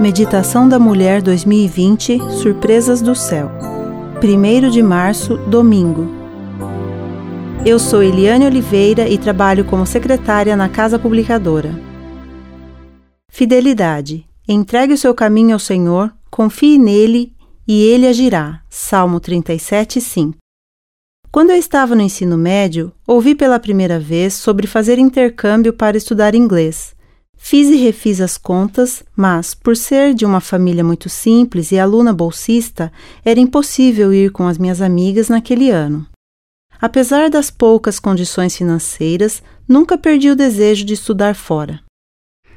Meditação da Mulher 2020 Surpresas do Céu. 1 de março, domingo. Eu sou Eliane Oliveira e trabalho como secretária na Casa Publicadora. Fidelidade. Entregue o seu caminho ao Senhor, confie nele e ele agirá. Salmo 37, 5. Quando eu estava no ensino médio, ouvi pela primeira vez sobre fazer intercâmbio para estudar inglês. Fiz e refiz as contas, mas, por ser de uma família muito simples e aluna bolsista, era impossível ir com as minhas amigas naquele ano. Apesar das poucas condições financeiras, nunca perdi o desejo de estudar fora.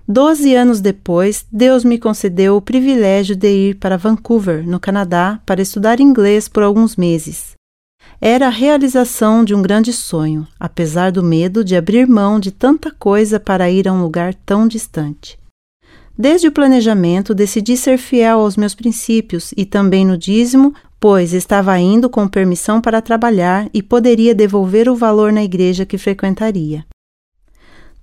Doze anos depois, Deus me concedeu o privilégio de ir para Vancouver, no Canadá, para estudar inglês por alguns meses. Era a realização de um grande sonho, apesar do medo de abrir mão de tanta coisa para ir a um lugar tão distante. Desde o planejamento, decidi ser fiel aos meus princípios e também no dízimo, pois estava indo com permissão para trabalhar e poderia devolver o valor na igreja que frequentaria.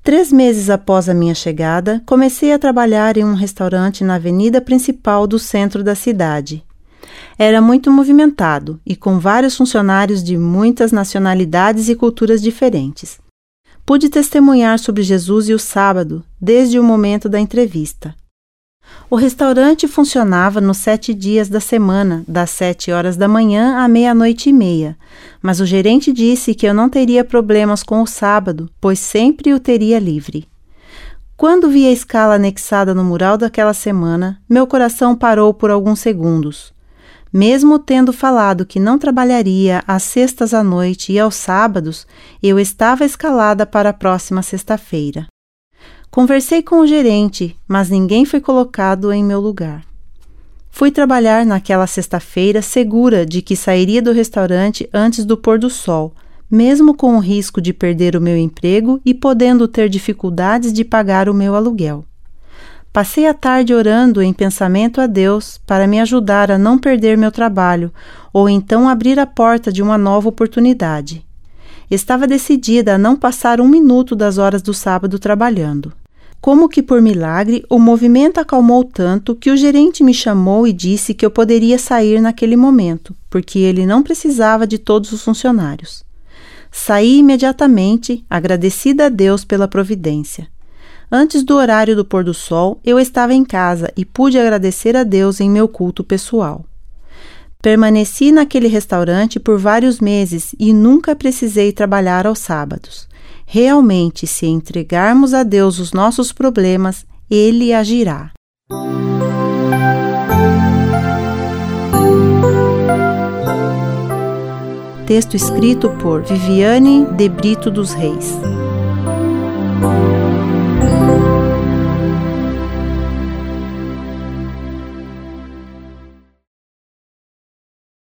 Três meses após a minha chegada, comecei a trabalhar em um restaurante na avenida principal do centro da cidade, era muito movimentado e com vários funcionários de muitas nacionalidades e culturas diferentes. Pude testemunhar sobre Jesus e o sábado desde o momento da entrevista. O restaurante funcionava nos sete dias da semana, das sete horas da manhã à meia-noite e meia, mas o gerente disse que eu não teria problemas com o sábado, pois sempre o teria livre. Quando vi a escala anexada no mural daquela semana, meu coração parou por alguns segundos. Mesmo tendo falado que não trabalharia às sextas à noite e aos sábados, eu estava escalada para a próxima sexta-feira. Conversei com o gerente, mas ninguém foi colocado em meu lugar. Fui trabalhar naquela sexta-feira segura de que sairia do restaurante antes do pôr do sol, mesmo com o risco de perder o meu emprego e podendo ter dificuldades de pagar o meu aluguel. Passei a tarde orando em pensamento a Deus para me ajudar a não perder meu trabalho ou então abrir a porta de uma nova oportunidade. Estava decidida a não passar um minuto das horas do sábado trabalhando. Como que por milagre, o movimento acalmou tanto que o gerente me chamou e disse que eu poderia sair naquele momento, porque ele não precisava de todos os funcionários. Saí imediatamente, agradecida a Deus pela providência. Antes do horário do pôr do sol, eu estava em casa e pude agradecer a Deus em meu culto pessoal. Permaneci naquele restaurante por vários meses e nunca precisei trabalhar aos sábados. Realmente, se entregarmos a Deus os nossos problemas, Ele agirá. Texto escrito por Viviane de Brito dos Reis.